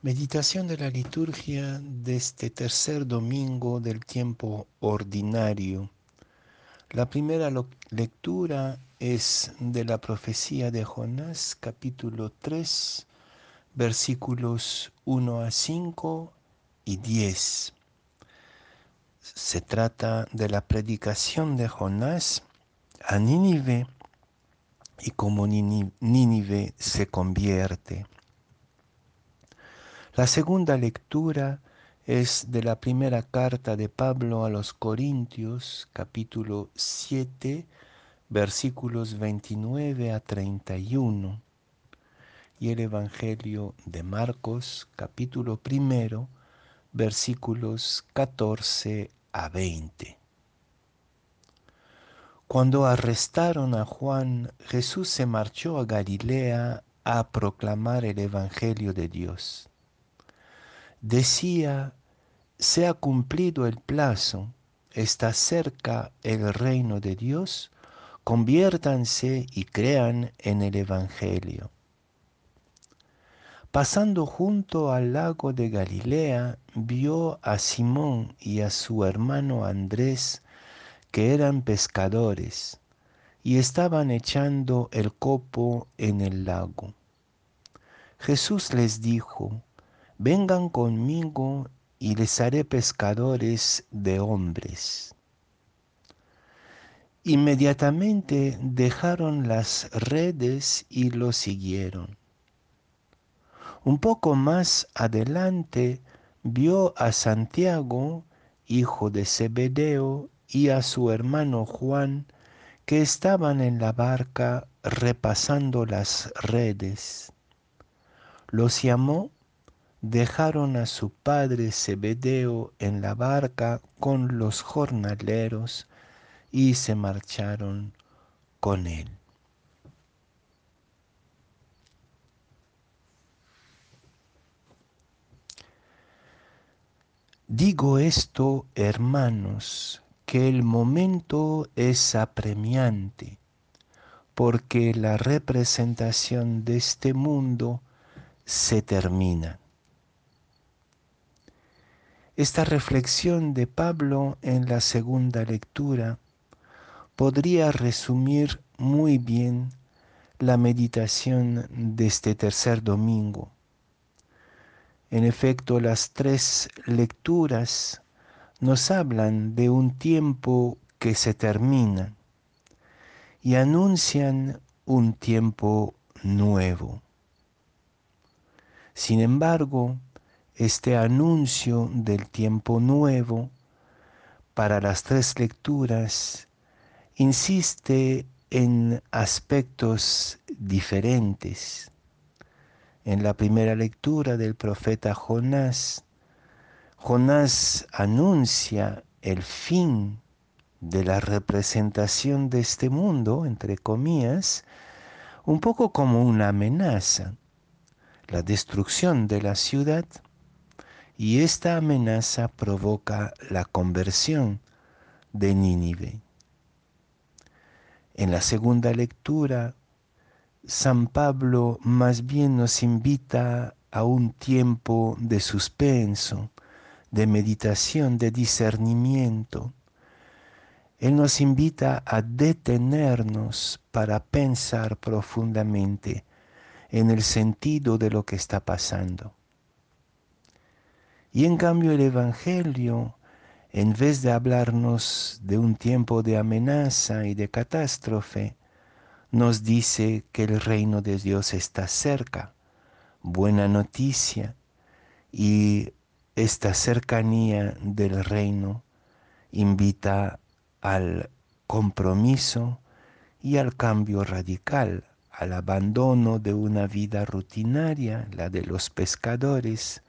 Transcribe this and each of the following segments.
Meditación de la liturgia de este tercer domingo del tiempo ordinario. La primera lectura es de la profecía de Jonás, capítulo 3, versículos 1 a 5 y 10. Se trata de la predicación de Jonás a Nínive y cómo Nínive se convierte. La segunda lectura es de la primera carta de Pablo a los Corintios, capítulo 7, versículos 29 a 31, y el Evangelio de Marcos, capítulo primero, versículos 14 a 20. Cuando arrestaron a Juan, Jesús se marchó a Galilea a proclamar el Evangelio de Dios decía, se ha cumplido el plazo, está cerca el reino de Dios, conviértanse y crean en el Evangelio. Pasando junto al lago de Galilea, vio a Simón y a su hermano Andrés, que eran pescadores, y estaban echando el copo en el lago. Jesús les dijo, vengan conmigo y les haré pescadores de hombres. Inmediatamente dejaron las redes y lo siguieron. Un poco más adelante vio a Santiago, hijo de Zebedeo, y a su hermano Juan, que estaban en la barca repasando las redes. Los llamó dejaron a su padre Zebedeo en la barca con los jornaleros y se marcharon con él. Digo esto, hermanos, que el momento es apremiante, porque la representación de este mundo se termina. Esta reflexión de Pablo en la segunda lectura podría resumir muy bien la meditación de este tercer domingo. En efecto, las tres lecturas nos hablan de un tiempo que se termina y anuncian un tiempo nuevo. Sin embargo, este anuncio del tiempo nuevo para las tres lecturas insiste en aspectos diferentes. En la primera lectura del profeta Jonás, Jonás anuncia el fin de la representación de este mundo, entre comillas, un poco como una amenaza, la destrucción de la ciudad y esta amenaza provoca la conversión de Nínive. En la segunda lectura, San Pablo más bien nos invita a un tiempo de suspenso, de meditación, de discernimiento. Él nos invita a detenernos para pensar profundamente en el sentido de lo que está pasando. Y en cambio el Evangelio, en vez de hablarnos de un tiempo de amenaza y de catástrofe, nos dice que el reino de Dios está cerca, buena noticia, y esta cercanía del reino invita al compromiso y al cambio radical, al abandono de una vida rutinaria, la de los pescadores,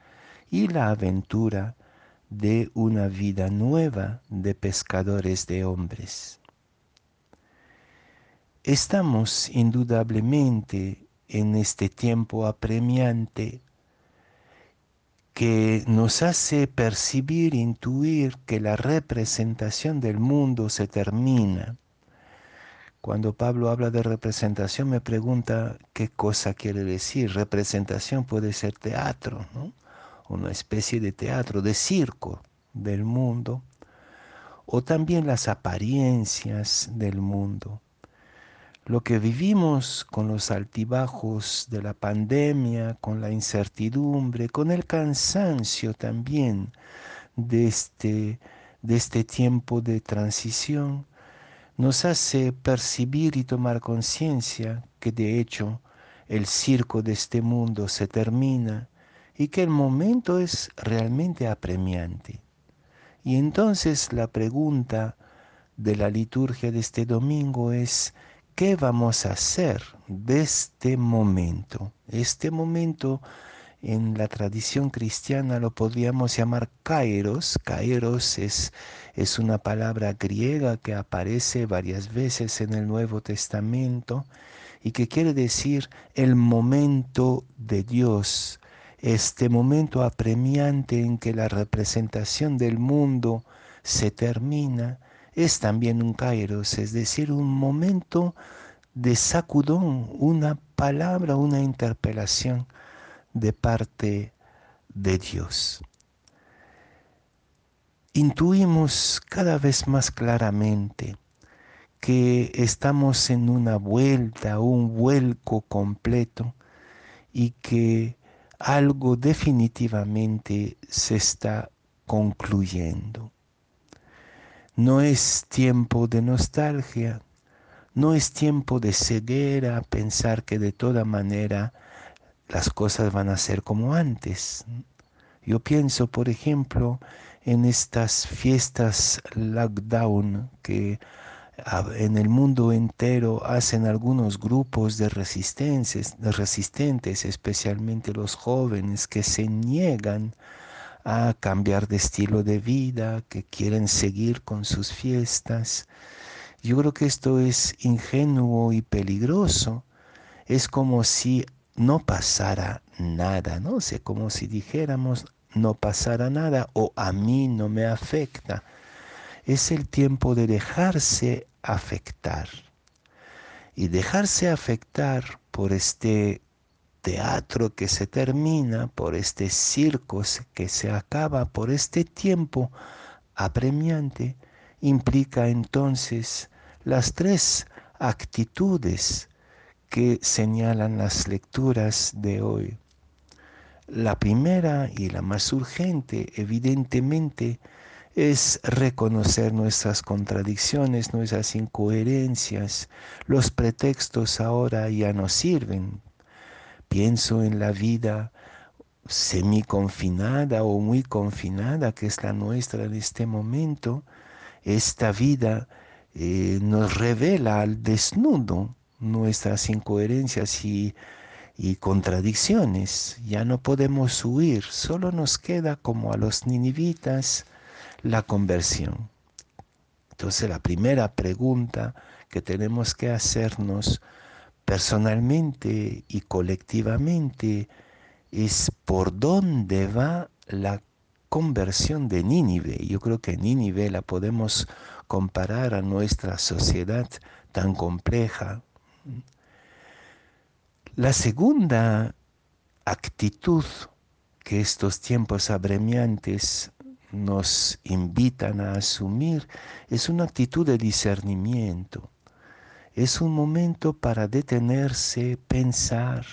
y la aventura de una vida nueva de pescadores de hombres. Estamos indudablemente en este tiempo apremiante que nos hace percibir, intuir que la representación del mundo se termina, Cuando Pablo habla de representación me pregunta qué cosa quiere decir. Representación puede ser teatro, ¿no? Una especie de teatro, de circo del mundo, o también las apariencias del mundo. Lo que vivimos con los altibajos de la pandemia, con la incertidumbre, con el cansancio también de este, de este tiempo de transición, nos hace percibir y tomar conciencia que de hecho el circo de este mundo se termina y que el momento es realmente apremiante. Y entonces la pregunta de la liturgia de este domingo es, ¿qué vamos a hacer de este momento? Este momento en la tradición cristiana lo podríamos llamar kairos. Kairos es, es una palabra griega que aparece varias veces en el Nuevo Testamento y que quiere decir el momento de Dios, este momento apremiante en que la representación del mundo se termina, es también un kairos, es decir, un momento de sacudón, una palabra, una interpelación de parte de Dios. Intuimos cada vez más claramente que estamos en una vuelta, un vuelco completo y que algo definitivamente se está concluyendo. No es tiempo de nostalgia, no es tiempo de ceguera, pensar que de toda manera las cosas van a ser como antes. Yo pienso, por ejemplo, en estas fiestas lockdown que en el mundo entero hacen algunos grupos de, de resistentes, especialmente los jóvenes, que se niegan a cambiar de estilo de vida, que quieren seguir con sus fiestas. Yo creo que esto es ingenuo y peligroso. Es como si no pasara nada, ¿no? sé, como si dijéramos no pasara nada o a mí no me afecta. Es el tiempo de dejarse afectar. Y dejarse afectar por este teatro que se termina, por este circo que se acaba, por este tiempo apremiante, implica entonces las tres actitudes que señalan las lecturas de hoy. La primera y la más urgente, evidentemente, es reconocer nuestras contradicciones, nuestras incoherencias. Los pretextos ahora ya no sirven. Pienso en la vida semi-confinada o muy confinada que es la nuestra en este momento. Esta vida eh, nos revela al desnudo nuestras incoherencias y, y contradicciones. Ya no podemos huir, solo nos queda como a los ninivitas la conversión. Entonces la primera pregunta que tenemos que hacernos personalmente y colectivamente es por dónde va la conversión de Nínive. Yo creo que Nínive la podemos comparar a nuestra sociedad tan compleja, la segunda actitud que estos tiempos abremiantes nos invitan a asumir es una actitud de discernimiento. Es un momento para detenerse, pensar,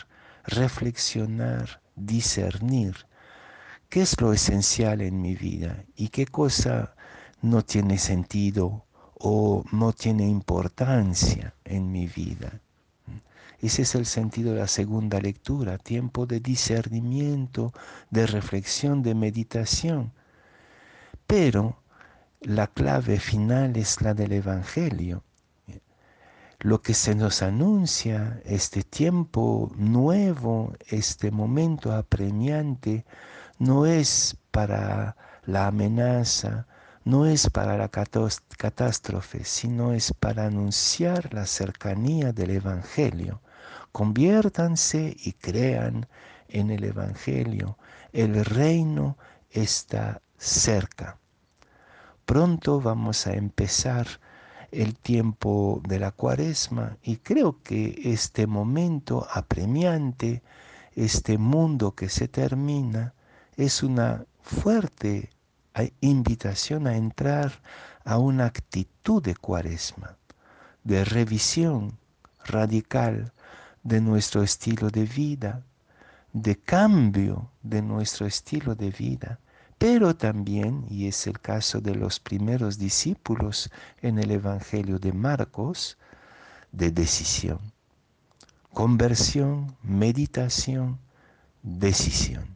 reflexionar, discernir qué es lo esencial en mi vida y qué cosa no tiene sentido o no tiene importancia en mi vida. Ese es el sentido de la segunda lectura, tiempo de discernimiento, de reflexión, de meditación. Pero la clave final es la del Evangelio. Lo que se nos anuncia, este tiempo nuevo, este momento apremiante, no es para la amenaza, no es para la catástrofe, sino es para anunciar la cercanía del Evangelio. Conviértanse y crean en el Evangelio. El reino está cerca. Pronto vamos a empezar el tiempo de la cuaresma y creo que este momento apremiante, este mundo que se termina, es una fuerte invitación a entrar a una actitud de cuaresma, de revisión radical de nuestro estilo de vida, de cambio de nuestro estilo de vida, pero también, y es el caso de los primeros discípulos en el Evangelio de Marcos, de decisión. Conversión, meditación, decisión.